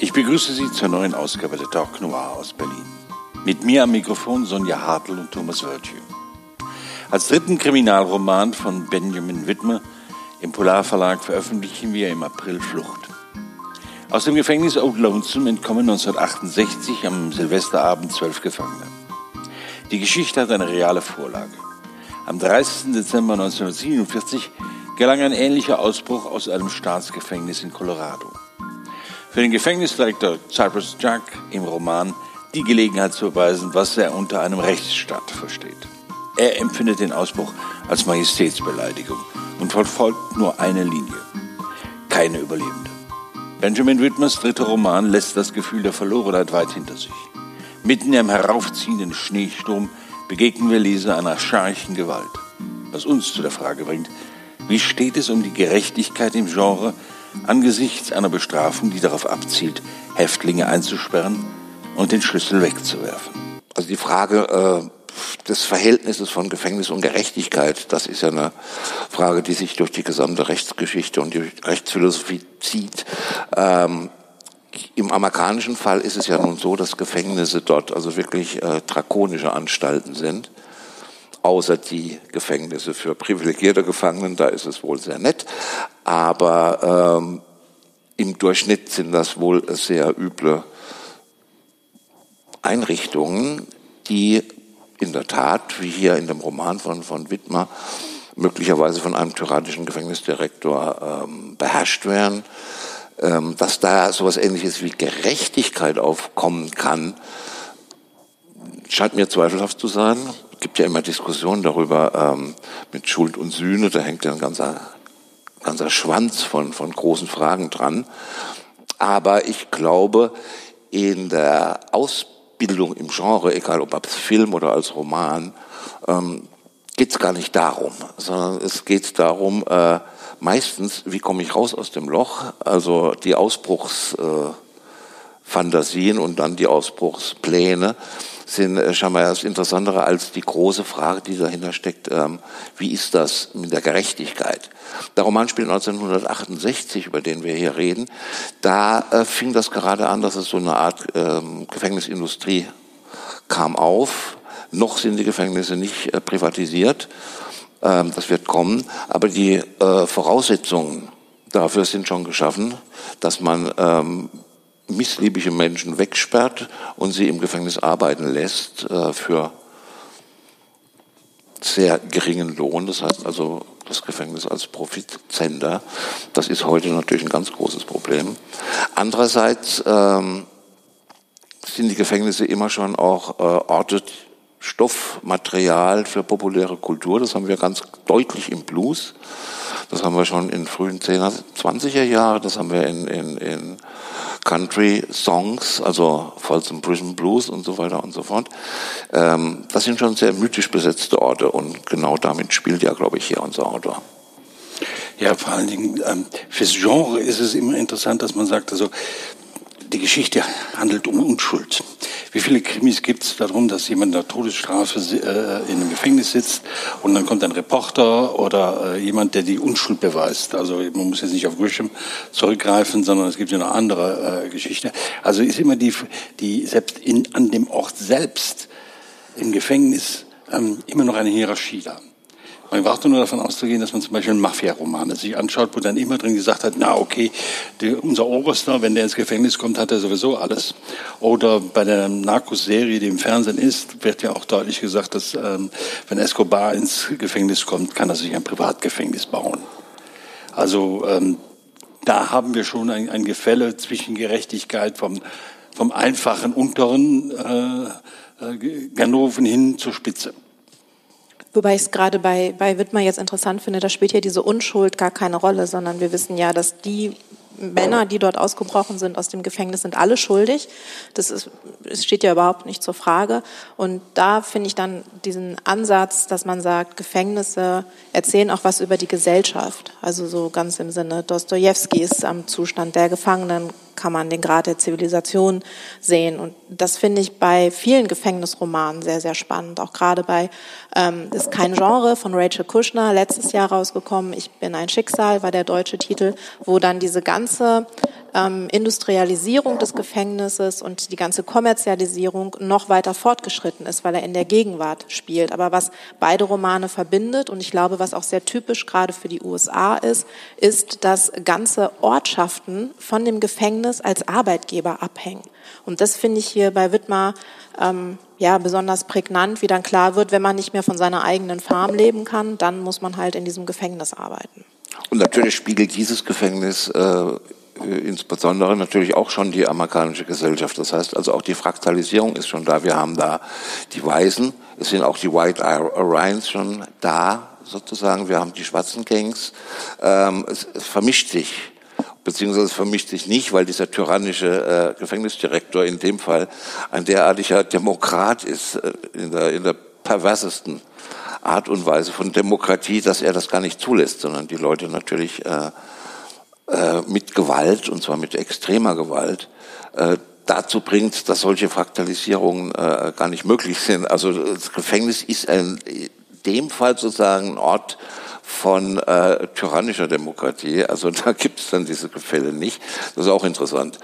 Ich begrüße Sie zur neuen Ausgabe der Talk Noir aus Berlin. Mit mir am Mikrofon Sonja Hartl und Thomas Wörtje. Als dritten Kriminalroman von Benjamin Widmer im Polarverlag veröffentlichen wir im April Flucht. Aus dem Gefängnis Old Lonesome entkommen 1968 am Silvesterabend zwölf Gefangene. Die Geschichte hat eine reale Vorlage. Am 30. Dezember 1947 gelang ein ähnlicher Ausbruch aus einem Staatsgefängnis in Colorado für den Gefängnisdirektor Cypress Jack im Roman die Gelegenheit zu erweisen, was er unter einem Rechtsstaat versteht. Er empfindet den Ausbruch als Majestätsbeleidigung und verfolgt nur eine Linie. Keine Überlebende. Benjamin Whitmers dritter Roman lässt das Gefühl der Verlorenheit weit hinter sich. Mitten im heraufziehenden Schneesturm begegnen wir Leser einer scharchen Gewalt. Was uns zu der Frage bringt, wie steht es um die Gerechtigkeit im Genre, angesichts einer Bestrafung, die darauf abzielt, Häftlinge einzusperren und den Schlüssel wegzuwerfen. Also die Frage äh, des Verhältnisses von Gefängnis und Gerechtigkeit, das ist ja eine Frage, die sich durch die gesamte Rechtsgeschichte und die Rechtsphilosophie zieht. Ähm, im amerikanischen Fall ist es ja nun so, dass Gefängnisse dort also wirklich äh, drakonische Anstalten sind außer die Gefängnisse für privilegierte Gefangenen, da ist es wohl sehr nett, aber ähm, im Durchschnitt sind das wohl sehr üble Einrichtungen, die in der Tat, wie hier in dem Roman von, von Wittmer, möglicherweise von einem tyrannischen Gefängnisdirektor ähm, beherrscht werden. Ähm, dass da sowas ähnliches wie Gerechtigkeit aufkommen kann, scheint mir zweifelhaft zu sein gibt ja immer Diskussionen darüber ähm, mit Schuld und Sühne, da hängt ja ein ganzer, ganzer Schwanz von, von großen Fragen dran. Aber ich glaube, in der Ausbildung im Genre, egal ob als Film oder als Roman, ähm, geht es gar nicht darum, sondern es geht darum, äh, meistens, wie komme ich raus aus dem Loch, also die Ausbruchsfantasien äh, und dann die Ausbruchspläne sind äh, scheinbar das Interessantere als die große Frage, die dahinter steckt, ähm, wie ist das mit der Gerechtigkeit? Der Roman spielt 1968, über den wir hier reden. Da äh, fing das gerade an, dass es so eine Art ähm, Gefängnisindustrie kam auf. Noch sind die Gefängnisse nicht äh, privatisiert. Ähm, das wird kommen. Aber die äh, Voraussetzungen dafür sind schon geschaffen, dass man ähm, missliebige Menschen wegsperrt und sie im Gefängnis arbeiten lässt äh, für sehr geringen Lohn. Das heißt also das Gefängnis als Profitzender. Das ist heute natürlich ein ganz großes Problem. Andererseits ähm, sind die Gefängnisse immer schon auch äh, Orte, Stoffmaterial für populäre Kultur. Das haben wir ganz deutlich im Blues. Das haben wir schon in frühen 10er, 20er Jahren. Das haben wir in, in, in Country-Songs, also Folsom Prison Blues und so weiter und so fort. Ähm, das sind schon sehr mythisch besetzte Orte und genau damit spielt ja, glaube ich, hier unser Autor. Ja, vor allen Dingen ähm, fürs Genre ist es immer interessant, dass man sagt, also die Geschichte handelt um Unschuld. Wie viele Krimis gibt es darum, dass jemand in der Todesstrafe äh, in einem Gefängnis sitzt und dann kommt ein Reporter oder äh, jemand, der die Unschuld beweist. Also man muss jetzt nicht auf Grisham zurückgreifen, sondern es gibt ja noch andere äh, Geschichten. Also ist immer die, die selbst in, an dem Ort selbst im Gefängnis ähm, immer noch eine Hierarchie da. Man braucht nur davon auszugehen, dass man zum Beispiel Mafia-Romane sich anschaut, wo dann immer drin gesagt hat, na okay, die, unser Oberster, wenn der ins Gefängnis kommt, hat er sowieso alles. Oder bei der Narcos-Serie, die im Fernsehen ist, wird ja auch deutlich gesagt, dass ähm, wenn Escobar ins Gefängnis kommt, kann er sich ein Privatgefängnis bauen. Also ähm, da haben wir schon ein, ein Gefälle zwischen Gerechtigkeit vom, vom einfachen unteren äh, äh, Ganoven hin zur Spitze. Wobei ich es gerade bei, bei Wittmer jetzt interessant finde, da spielt ja diese Unschuld gar keine Rolle, sondern wir wissen ja, dass die Männer, die dort ausgebrochen sind aus dem Gefängnis, sind alle schuldig. Das ist, es steht ja überhaupt nicht zur Frage. Und da finde ich dann diesen Ansatz, dass man sagt, Gefängnisse erzählen auch was über die Gesellschaft. Also so ganz im Sinne Dostojewskis am Zustand der Gefangenen kann man den Grad der Zivilisation sehen. Und das finde ich bei vielen Gefängnisromanen sehr, sehr spannend. Auch gerade bei ähm, ist kein Genre von Rachel Kushner letztes Jahr rausgekommen. Ich bin ein Schicksal war der deutsche Titel, wo dann diese ganze ähm, Industrialisierung des Gefängnisses und die ganze Kommerzialisierung noch weiter fortgeschritten ist, weil er in der Gegenwart spielt. Aber was beide Romane verbindet und ich glaube, was auch sehr typisch gerade für die USA ist, ist, dass ganze Ortschaften von dem Gefängnis als Arbeitgeber abhängen. Und das finde ich hier bei Wittmar ähm, ja besonders prägnant, wie dann klar wird, wenn man nicht mehr von seiner eigenen Farm leben kann, dann muss man halt in diesem Gefängnis arbeiten. Und natürlich spiegelt dieses Gefängnis äh, insbesondere natürlich auch schon die amerikanische Gesellschaft. Das heißt also auch die Fraktalisierung ist schon da. Wir haben da die Weißen, es sind auch die White Orions schon da sozusagen. Wir haben die schwarzen Gangs. Ähm, es, es vermischt sich beziehungsweise vermischt sich nicht, weil dieser tyrannische äh, Gefängnisdirektor in dem Fall ein derartiger Demokrat ist, äh, in, der, in der perversesten Art und Weise von Demokratie, dass er das gar nicht zulässt, sondern die Leute natürlich äh, äh, mit Gewalt, und zwar mit extremer Gewalt, äh, dazu bringt, dass solche Fraktalisierungen äh, gar nicht möglich sind. Also das Gefängnis ist in dem Fall sozusagen ein Ort von tyrannischer Demokratie. Also da gibt es dann diese Gefälle nicht. Das ist auch interessant.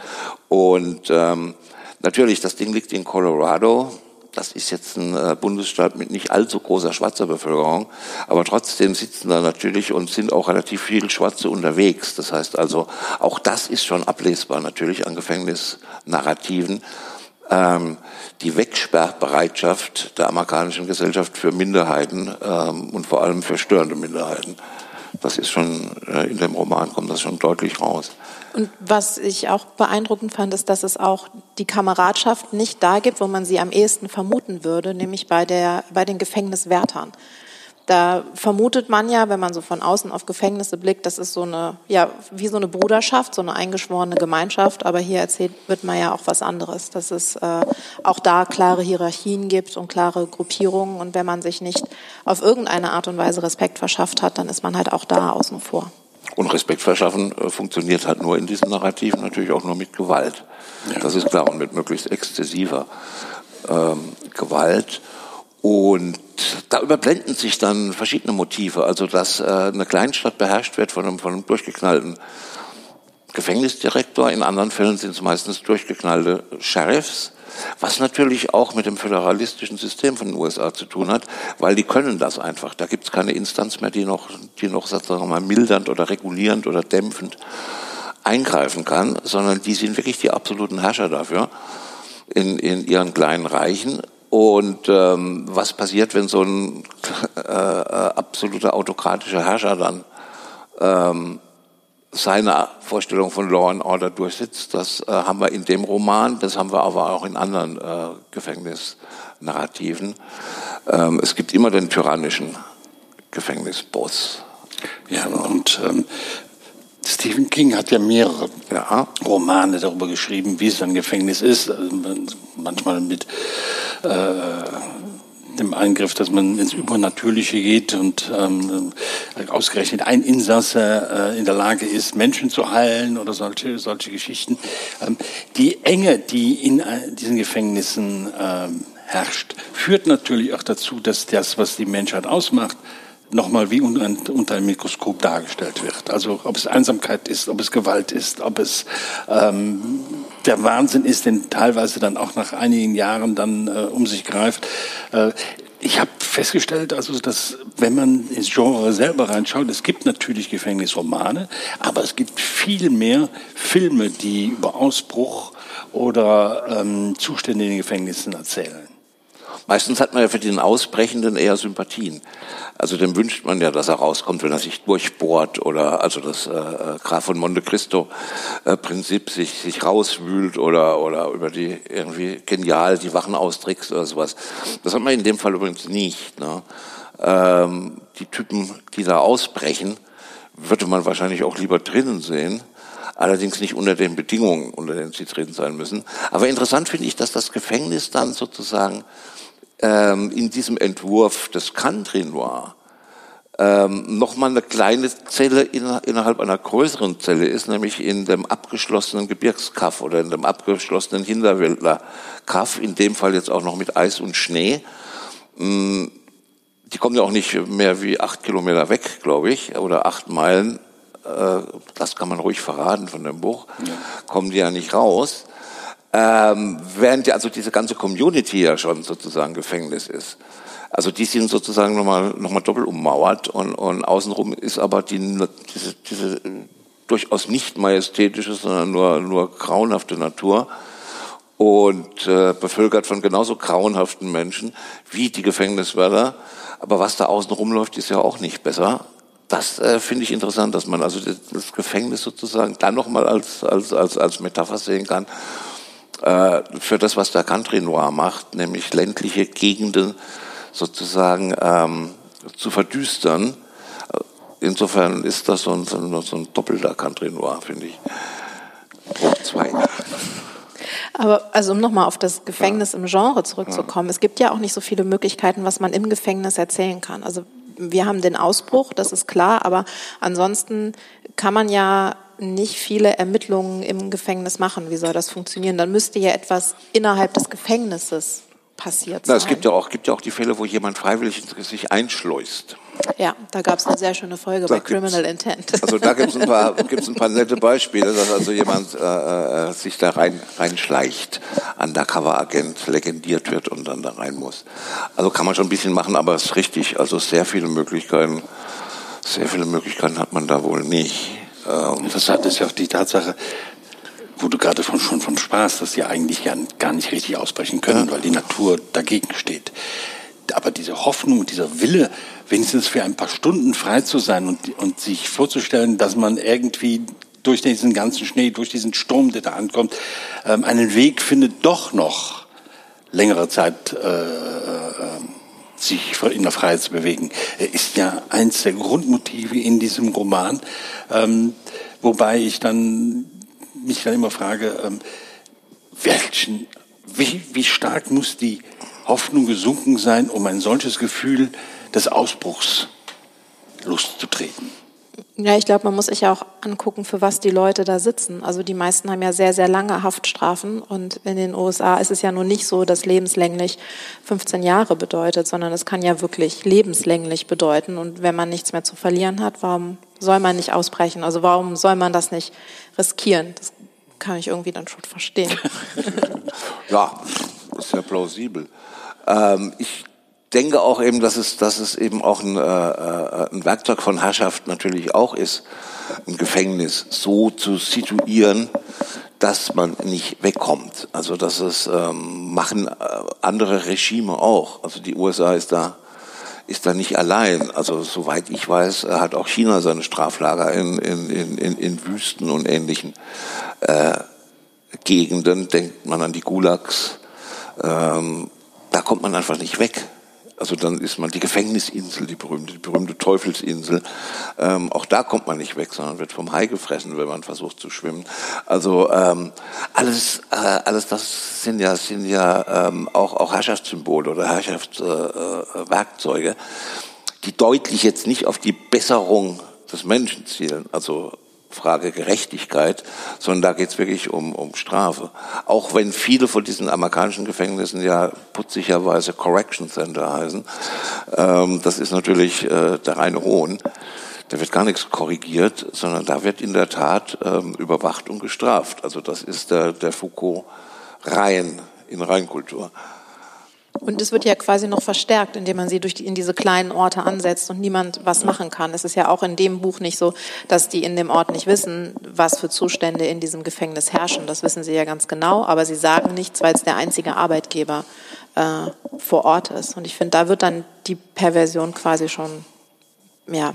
Und ähm, natürlich, das Ding liegt in Colorado. Das ist jetzt ein äh, Bundesstaat mit nicht allzu großer schwarzer Bevölkerung, aber trotzdem sitzen da natürlich und sind auch relativ viele Schwarze unterwegs. Das heißt also, auch das ist schon ablesbar natürlich an Gefängnisnarrativen. Ähm, die Wegsperrbereitschaft der amerikanischen Gesellschaft für Minderheiten ähm, und vor allem für störende Minderheiten. Das ist schon, äh, in dem Roman kommt das schon deutlich raus. Und was ich auch beeindruckend fand, ist, dass es auch die Kameradschaft nicht da gibt, wo man sie am ehesten vermuten würde, nämlich bei, der, bei den Gefängniswärtern. Da vermutet man ja, wenn man so von außen auf Gefängnisse blickt, das ist so eine, ja, wie so eine Bruderschaft, so eine eingeschworene Gemeinschaft. Aber hier erzählt wird man ja auch was anderes, dass es äh, auch da klare Hierarchien gibt und klare Gruppierungen. Und wenn man sich nicht auf irgendeine Art und Weise Respekt verschafft hat, dann ist man halt auch da außen vor. Und Respekt verschaffen äh, funktioniert halt nur in diesen Narrativen natürlich auch nur mit Gewalt. Ja. Das ist klar und mit möglichst exzessiver ähm, Gewalt. Und da überblenden sich dann verschiedene Motive. Also, dass äh, eine Kleinstadt beherrscht wird von einem, von einem durchgeknallten Gefängnisdirektor. In anderen Fällen sind es meistens durchgeknallte Sheriffs. Was natürlich auch mit dem föderalistischen System von den USA zu tun hat, weil die können das einfach. Da gibt es keine Instanz mehr, die noch, die noch sagen wir mal, mildernd oder regulierend oder dämpfend eingreifen kann, sondern die sind wirklich die absoluten Herrscher dafür in, in ihren kleinen Reichen. Und ähm, was passiert, wenn so ein äh, äh, absoluter autokratischer Herrscher dann ähm, seine Vorstellung von Law and Order durchsetzt? Das äh, haben wir in dem Roman, das haben wir aber auch in anderen äh, Gefängnisnarrativen. Ähm, es gibt immer den tyrannischen Gefängnisboss. Ja, und ähm, Stephen King hat ja mehrere ja. Romane darüber geschrieben, wie es ein Gefängnis ist. Also manchmal mit äh, dem Eingriff, dass man ins Übernatürliche geht und ähm, ausgerechnet ein Insasse äh, in der Lage ist, Menschen zu heilen oder solche, solche Geschichten. Ähm, die Enge, die in äh, diesen Gefängnissen ähm, herrscht, führt natürlich auch dazu, dass das, was die Menschheit ausmacht, nochmal wie unter, einem Mikroskop dargestellt wird. Also ob es Einsamkeit ist, ob es Gewalt ist, ob es ähm, der Wahnsinn ist, den teilweise dann auch nach einigen Jahren dann äh, um sich greift. Äh, ich habe festgestellt, also dass wenn man ins Genre selber reinschaut, es gibt natürlich Gefängnisromane, aber es gibt viel mehr Filme, die über Ausbruch oder ähm, Zustände in den Gefängnissen erzählen. Meistens hat man ja für den Ausbrechenden eher Sympathien. Also dem wünscht man ja, dass er rauskommt, wenn er sich durchbohrt oder also das äh, äh Graf von Monte Cristo äh, Prinzip sich sich rauswühlt oder oder über die irgendwie genial die Wachen austrickst oder sowas. Das hat man in dem Fall übrigens nicht. Ne? Ähm, die Typen, die da ausbrechen, würde man wahrscheinlich auch lieber drinnen sehen allerdings nicht unter den Bedingungen, unter denen sie drin sein müssen. Aber interessant finde ich, dass das Gefängnis dann sozusagen ähm, in diesem Entwurf des Country Noir ähm, nochmal eine kleine Zelle in, innerhalb einer größeren Zelle ist, nämlich in dem abgeschlossenen Gebirgskaff oder in dem abgeschlossenen Hinterwäldlerkaff, in dem Fall jetzt auch noch mit Eis und Schnee. Ähm, die kommen ja auch nicht mehr wie acht Kilometer weg, glaube ich, oder acht Meilen äh, das kann man ruhig verraten von dem Buch, ja. kommen die ja nicht raus. Ähm, während ja also diese ganze Community ja schon sozusagen Gefängnis ist. Also die sind sozusagen nochmal noch mal doppelt ummauert und, und außenrum ist aber die, diese, diese durchaus nicht majestätische, sondern nur, nur grauenhafte Natur und äh, bevölkert von genauso grauenhaften Menschen wie die Gefängniswärter. Aber was da außen rumläuft, ist ja auch nicht besser. Das äh, finde ich interessant, dass man also das, Gefängnis sozusagen dann nochmal als, als, als, als Metapher sehen kann für das, was der Country Noir macht, nämlich ländliche Gegenden sozusagen ähm, zu verdüstern. Insofern ist das so ein, so ein, doppelter Country Noir, finde ich. Punkt zwei. Aber also um nochmal auf das Gefängnis ja. im Genre zurückzukommen, ja. es gibt ja auch nicht so viele Möglichkeiten, was man im Gefängnis erzählen kann. Also wir haben den Ausbruch, das ist klar, aber ansonsten kann man ja nicht viele Ermittlungen im Gefängnis machen. Wie soll das funktionieren? Dann müsste ja etwas innerhalb des Gefängnisses passiert sein. Na, es gibt ja, auch, gibt ja auch die Fälle, wo jemand freiwillig sich einschleust. Ja, da gab es eine sehr schöne Folge da bei Criminal Intent. Also da gibt es ein, paar, gibt's ein paar nette Beispiele, dass also jemand äh, äh, sich da rein, reinschleicht, Undercover-Agent legendiert wird und dann da rein muss. Also kann man schon ein bisschen machen, aber es ist richtig. Also sehr viele Möglichkeiten, sehr viele Möglichkeiten hat man da wohl nicht. Ähm, Interessant ist ja auch die Tatsache, wo du gerade von, schon von Spaß, dass sie eigentlich gar, gar nicht richtig ausbrechen können, ja. weil die Natur dagegen steht. Aber diese Hoffnung, dieser Wille, wenigstens für ein paar Stunden frei zu sein und, und sich vorzustellen, dass man irgendwie durch diesen ganzen Schnee, durch diesen Sturm, der da ankommt, ähm, einen Weg findet, doch noch längere Zeit äh, äh, sich in der Freiheit zu bewegen, ist ja eins der Grundmotive in diesem Roman. Ähm, wobei ich dann mich dann immer frage, ähm, welchen, wie, wie stark muss die Hoffnung gesunken sein, um ein solches Gefühl des Ausbruchs loszutreten? Ja, ich glaube, man muss sich ja auch angucken, für was die Leute da sitzen. Also die meisten haben ja sehr, sehr lange Haftstrafen und in den USA ist es ja nun nicht so, dass lebenslänglich 15 Jahre bedeutet, sondern es kann ja wirklich lebenslänglich bedeuten. Und wenn man nichts mehr zu verlieren hat, warum soll man nicht ausbrechen? Also warum soll man das nicht riskieren? Das kann ich irgendwie dann schon verstehen. ja, ist ja plausibel. Ähm, ich denke auch eben, dass es, dass es eben auch ein, äh, äh, ein Werkzeug von Herrschaft natürlich auch ist, ein Gefängnis so zu situieren, dass man nicht wegkommt. Also das ist, ähm, machen äh, andere Regime auch. Also die USA ist da ist da nicht allein. Also soweit ich weiß, hat auch China seine Straflager in, in, in, in Wüsten und ähnlichen äh, Gegenden. Denkt man an die Gulags. Ähm, da kommt man einfach nicht weg. Also dann ist man die Gefängnisinsel, die berühmte, die berühmte Teufelsinsel. Ähm, auch da kommt man nicht weg, sondern wird vom Hai gefressen, wenn man versucht zu schwimmen. Also ähm, alles, äh, alles das sind ja, sind ja ähm, auch, auch Herrschaftssymbole oder Herrschaftswerkzeuge, äh, äh die deutlich jetzt nicht auf die Besserung des Menschen zielen. Also Frage Gerechtigkeit, sondern da geht es wirklich um, um Strafe. Auch wenn viele von diesen amerikanischen Gefängnissen ja putzigerweise Correction Center heißen. Ähm, das ist natürlich äh, der reine Hohn. Da wird gar nichts korrigiert, sondern da wird in der Tat ähm, überwacht und gestraft. Also das ist der, der Foucault rein in Reinkultur. Und es wird ja quasi noch verstärkt, indem man sie durch die, in diese kleinen Orte ansetzt und niemand was machen kann. Es ist ja auch in dem Buch nicht so, dass die in dem Ort nicht wissen, was für Zustände in diesem Gefängnis herrschen. Das wissen sie ja ganz genau, aber sie sagen nichts, weil es der einzige Arbeitgeber äh, vor Ort ist. Und ich finde, da wird dann die Perversion quasi schon ja,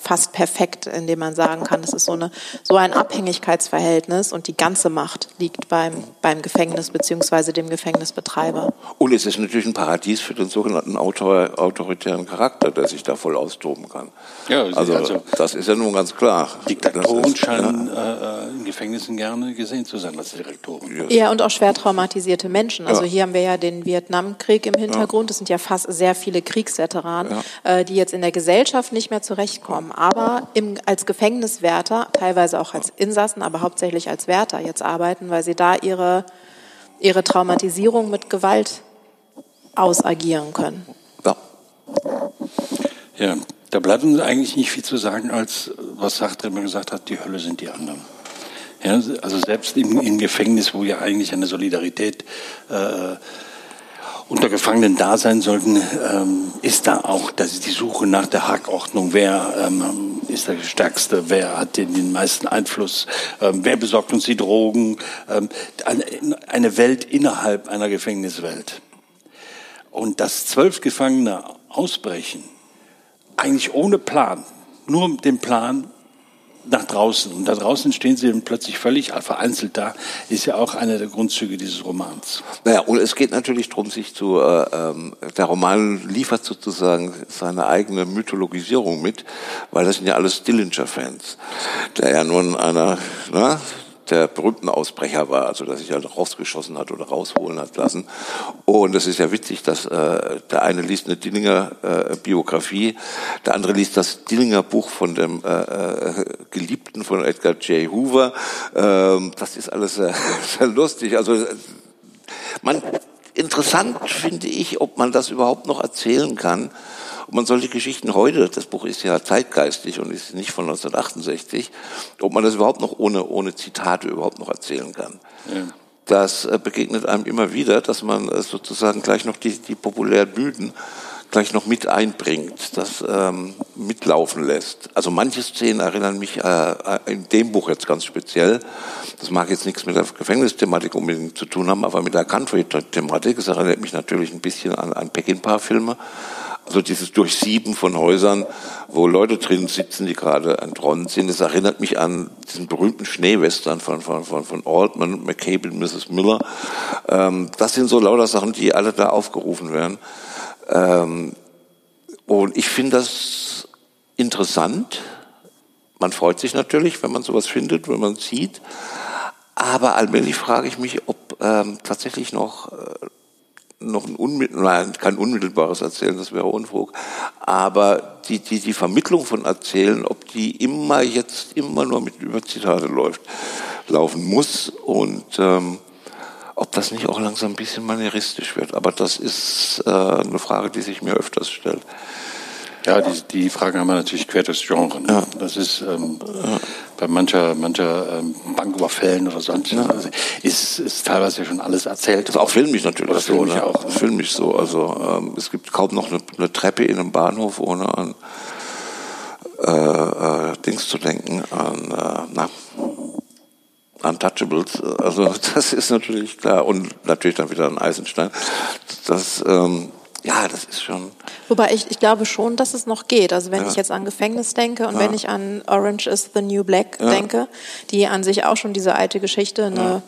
fast perfekt, indem man sagen kann, es ist so, eine, so ein Abhängigkeitsverhältnis und die ganze Macht liegt beim, beim Gefängnis beziehungsweise dem Gefängnisbetreiber. Und es ist natürlich ein Paradies für den sogenannten autor, autoritären Charakter, der sich da voll austoben kann. Ja, also, also das ist ja nun ganz klar. Diktatoren scheinen ja. äh, in Gefängnissen gerne gesehen zu sein als Direktoren. Ja, und auch schwer traumatisierte Menschen. Also ja. hier haben wir ja den Vietnamkrieg im Hintergrund. Es sind ja fast sehr viele Kriegsveteranen, äh, die jetzt in der Gesellschaft nicht mehr zurechtkommen aber im, als Gefängniswärter, teilweise auch als Insassen, aber hauptsächlich als Wärter jetzt arbeiten, weil sie da ihre, ihre Traumatisierung mit Gewalt ausagieren können. Ja. ja, da bleibt uns eigentlich nicht viel zu sagen, als was Sartre immer gesagt hat, die Hölle sind die anderen. Ja, also selbst im, im Gefängnis, wo ja eigentlich eine Solidarität äh, unter Gefangenen da sein sollten, ähm, ist da auch das ist die Suche nach der Hackordnung. Wer ähm, ist der Stärkste? Wer hat den, den meisten Einfluss? Ähm, wer besorgt uns die Drogen? Ähm, eine Welt innerhalb einer Gefängniswelt. Und dass zwölf Gefangene ausbrechen, eigentlich ohne Plan, nur den Plan, nach draußen. Und da draußen stehen sie dann plötzlich völlig vereinzelt da, ist ja auch einer der Grundzüge dieses Romans. Naja, und es geht natürlich darum, sich zu, äh, ähm, der Roman liefert sozusagen seine eigene Mythologisierung mit, weil das sind ja alles Dillinger-Fans, der ja nun einer, na, der berühmten Ausbrecher war, also dass sich halt rausgeschossen hat oder rausholen hat lassen. Und es ist ja witzig, dass äh, der eine liest eine Dillinger äh, Biografie, der andere liest das Dillinger Buch von dem äh, äh Geliebten von Edgar J. Hoover. Ähm, das ist alles sehr, sehr lustig. Also man interessant finde ich, ob man das überhaupt noch erzählen kann ob man solche Geschichten heute, das Buch ist ja zeitgeistig und ist nicht von 1968, ob man das überhaupt noch ohne, ohne Zitate überhaupt noch erzählen kann. Ja. Das äh, begegnet einem immer wieder, dass man äh, sozusagen gleich noch die, die populären Mythen gleich noch mit einbringt, das ähm, mitlaufen lässt. Also manche Szenen erinnern mich äh, äh, in dem Buch jetzt ganz speziell. Das mag jetzt nichts mit der Gefängnisthematik unbedingt zu tun haben, aber mit der Country-Thematik. Es erinnert mich natürlich ein bisschen an, an Peckinpah-Filme. Also dieses Durchsieben von Häusern, wo Leute drin sitzen, die gerade entronnen sind. Das erinnert mich an diesen berühmten Schneewestern von, von, von, von Altman, McCabe und Mrs. Miller. Ähm, das sind so lauter Sachen, die alle da aufgerufen werden. Ähm, und ich finde das interessant. Man freut sich natürlich, wenn man sowas findet, wenn man sieht. Aber allmählich frage ich mich, ob ähm, tatsächlich noch äh, noch ein unmittelbares, kein unmittelbares Erzählen, das wäre Unfug, aber die, die, die Vermittlung von Erzählen, ob die immer jetzt immer nur mit Überzitate läuft, laufen muss und ähm, ob das nicht auch langsam ein bisschen manieristisch wird. Aber das ist äh, eine Frage, die sich mir öfters stellt. Ja, die, die Fragen haben wir natürlich quer durchs Genre. Ne? Ja. Das ist ähm, ja. bei mancher, mancher ähm, Banküberfällen oder sonst ja. also ist, ist teilweise schon alles erzählt. Das ist auch filmisch natürlich oder so. Filmisch ne? auch. Ne? Filmisch so. Also ähm, es gibt kaum noch eine, eine, Treppe in einem Bahnhof, ohne an äh, äh, Dings zu denken, an äh, na, Untouchables. Also das ist natürlich klar. Und natürlich dann wieder ein Eisenstein. Das ähm, ja, das ist schon. Wobei ich, ich glaube schon, dass es noch geht. Also wenn ja. ich jetzt an Gefängnis denke und ja. wenn ich an Orange is the New Black ja. denke, die an sich auch schon diese alte Geschichte, eine,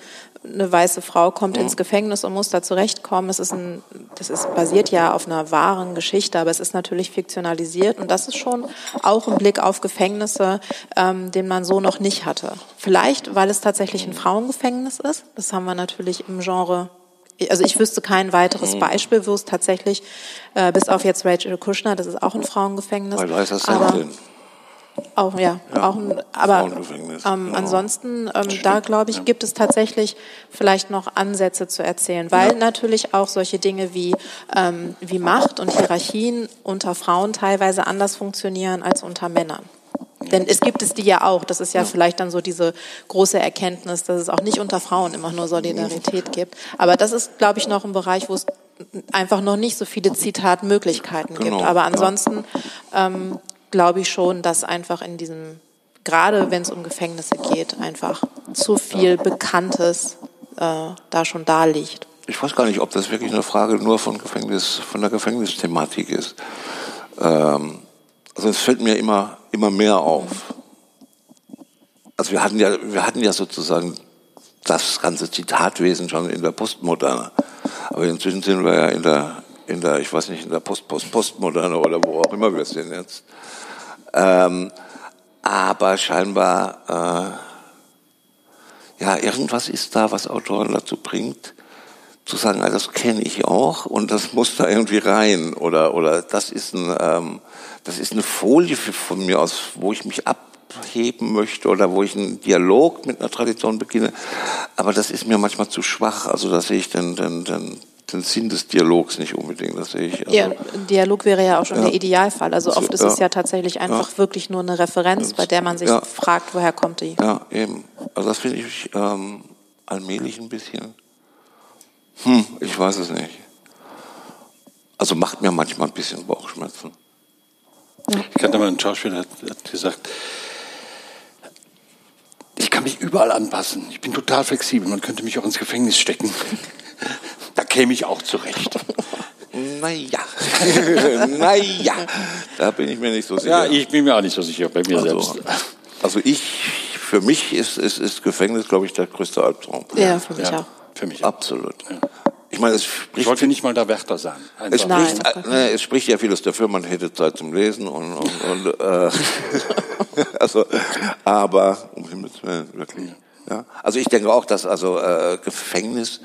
eine weiße Frau kommt ins Gefängnis und muss da zurechtkommen. Es ist ein, das ist basiert ja auf einer wahren Geschichte, aber es ist natürlich fiktionalisiert und das ist schon auch ein Blick auf Gefängnisse, ähm, den man so noch nicht hatte. Vielleicht, weil es tatsächlich ein Frauengefängnis ist. Das haben wir natürlich im Genre also ich wüsste kein weiteres. Beispiel, wo es tatsächlich, äh, bis auf jetzt Rachel Kushner, das ist auch ein Frauengefängnis. Weil ist das aber, drin. Auch, ja, ja, auch ein, aber ähm, genau. ansonsten, ähm, da glaube ich, ja. gibt es tatsächlich vielleicht noch Ansätze zu erzählen, weil ja. natürlich auch solche Dinge wie, ähm, wie Macht und Hierarchien unter Frauen teilweise anders funktionieren als unter Männern. Denn es gibt es die ja auch. Das ist ja, ja, vielleicht dann so diese große Erkenntnis, dass es auch nicht unter Frauen immer nur Solidarität gibt. Aber das ist, glaube ich, noch ein Bereich, wo es einfach noch nicht so viele Zitatmöglichkeiten genau, gibt. Aber ansonsten ähm, glaube ich schon, dass einfach in diesem, gerade wenn es um Gefängnisse geht, einfach zu viel Bekanntes äh, da schon da liegt. Ich weiß gar nicht, ob das wirklich eine Frage nur von Gefängnis, von der Gefängnisthematik ist. Ähm, also es fällt mir immer immer mehr auf. Also wir hatten ja, wir hatten ja sozusagen das ganze Zitatwesen schon in der Postmoderne. Aber inzwischen sind wir ja in der, in der, ich weiß nicht, in der Post, Post, Postmoderne oder wo auch immer wir sind jetzt. Ähm, aber scheinbar, äh, ja, irgendwas ist da, was Autoren dazu bringt, zu sagen, also das kenne ich auch und das muss da irgendwie rein oder oder das ist ein ähm, das ist eine Folie von mir aus, wo ich mich abheben möchte oder wo ich einen Dialog mit einer Tradition beginne. Aber das ist mir manchmal zu schwach. Also da sehe ich den, den, den, den Sinn des Dialogs nicht unbedingt, das sehe ich. Also, ja, Dialog wäre ja auch schon ja. der Idealfall. Also oft ist es ja tatsächlich einfach ja. wirklich nur eine Referenz, bei der man sich ja. fragt, woher kommt die. Ja, eben. Also das finde ich ähm, allmählich ein bisschen, hm, ich weiß es nicht. Also macht mir manchmal ein bisschen Bauchschmerzen. Ich kannte mal einen Schauspieler, der hat gesagt, ich kann mich überall anpassen. Ich bin total flexibel. Man könnte mich auch ins Gefängnis stecken. Da käme ich auch zurecht. Naja, naja, da bin ich mir nicht so sicher. Ja, ich bin mir auch nicht so sicher bei mir also, selbst. Also ich, für mich ist, ist, ist Gefängnis, glaube ich, der größte Albtraum. Ja, für mich ja, auch. Für mich. Absolut. Ja. Ich meine, es spricht. Ich wollte nicht mal der Wärter sein. Es spricht, Nein, ne, es spricht ja vieles dafür, man hätte Zeit zum Lesen und, und, und äh, also, aber um Himmels Willen, wirklich. Ja. Also ich denke auch, dass also äh, Gefängnis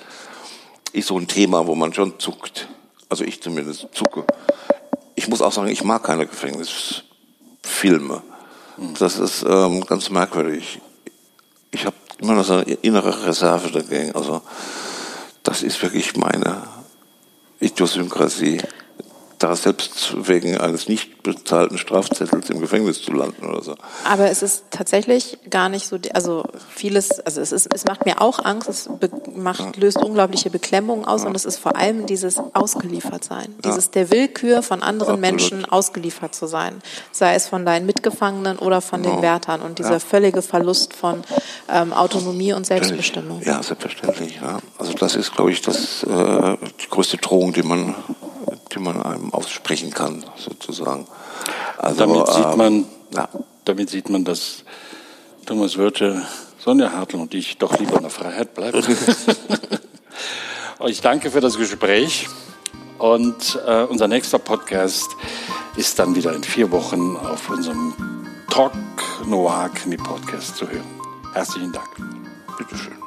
ist so ein Thema, wo man schon zuckt. Also ich zumindest zucke. Ich muss auch sagen, ich mag keine Gefängnisfilme. Das ist ähm, ganz merkwürdig. Ich habe immer noch so eine innere Reserve dagegen. Also das ist wirklich meine Idiosynkrasie da selbst wegen eines nicht bezahlten Strafzettels im Gefängnis zu landen oder so. Aber es ist tatsächlich gar nicht so, also vieles, also es ist, es macht mir auch Angst, es macht, löst unglaubliche Beklemmungen aus ja. und es ist vor allem dieses Ausgeliefertsein, ja. dieses der Willkür von anderen Absolut. Menschen ausgeliefert zu sein, sei es von deinen Mitgefangenen oder von genau. den Wärtern und dieser ja. völlige Verlust von ähm, Autonomie und Selbstbestimmung. Ja, selbstverständlich. Ja. Also das ist, glaube ich, das, äh, die größte Drohung, die man die man einem aussprechen kann, sozusagen. Also, damit sieht ähm, man, ja. damit sieht man, dass Thomas Wörte, Sonja Hartl und ich doch lieber in der Freiheit bleiben. ich danke für das Gespräch und äh, unser nächster Podcast ist dann wieder in vier Wochen auf unserem Talk Noir Krimi Podcast zu hören. Herzlichen Dank. Bitteschön.